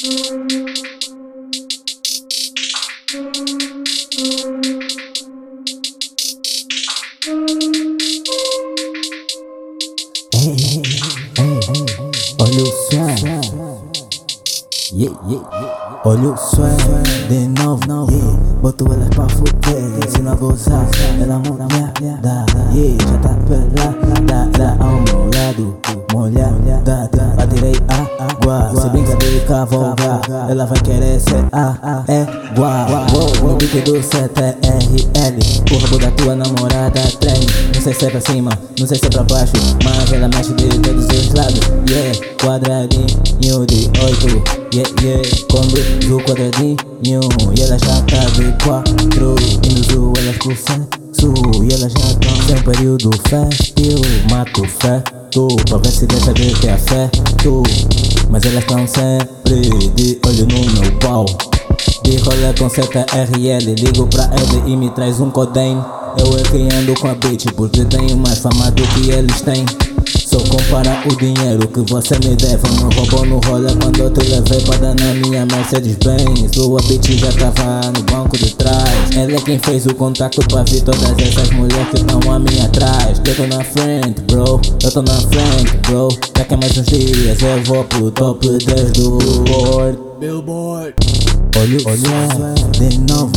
Ei, ei, olha o som. Yeah, yeah. Olha o som de novo, yeah. Boto ela pra fuder, ensina a gozar. Ela molhada, yeah. Já tá pelada ao meu lado, cavalgar. Ela vai querer ser a égua. No beat do CTRL, porra, da tua namorada trem. Não sei se é pra cima, não sei se é pra baixo, mas ela mexe de todos os lados. Yeah, quadradinho de oito. Yeah, yeah, quando do quadradinho E ela já tá de quatro Indo elas pro sexo E elas já tão sem período fértil Mato feto Pra ver se deixa de ter afeto Mas elas tão sempre de olho no meu pau. De rolê com CTRL Ligo pra ele e me traz um codem. Eu é que ando com a bitch Porque tenho mais fama do que eles têm o dinheiro que você me deve Não roubou no rolê quando eu te levei para dar na minha Mercedes Benz Sua bitch já tava no banco de trás. Ela é quem fez o contato pra ver todas essas mulheres que estão a mim atrás. Eu tô na frente, bro, eu tô na frente, bro. Daqui a mais uns dias eu vou pro top 10 do board Billboard. Olha o olha, de novo,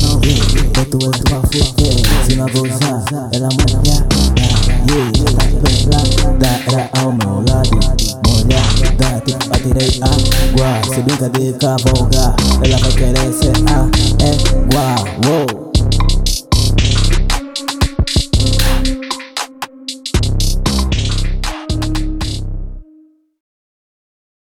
boto ela pra fuder. Se não vou usar, ela molha Yeah, pelada, era ao meu lado água Se brinca de cavalgar, ela vai querer ser a égua Wow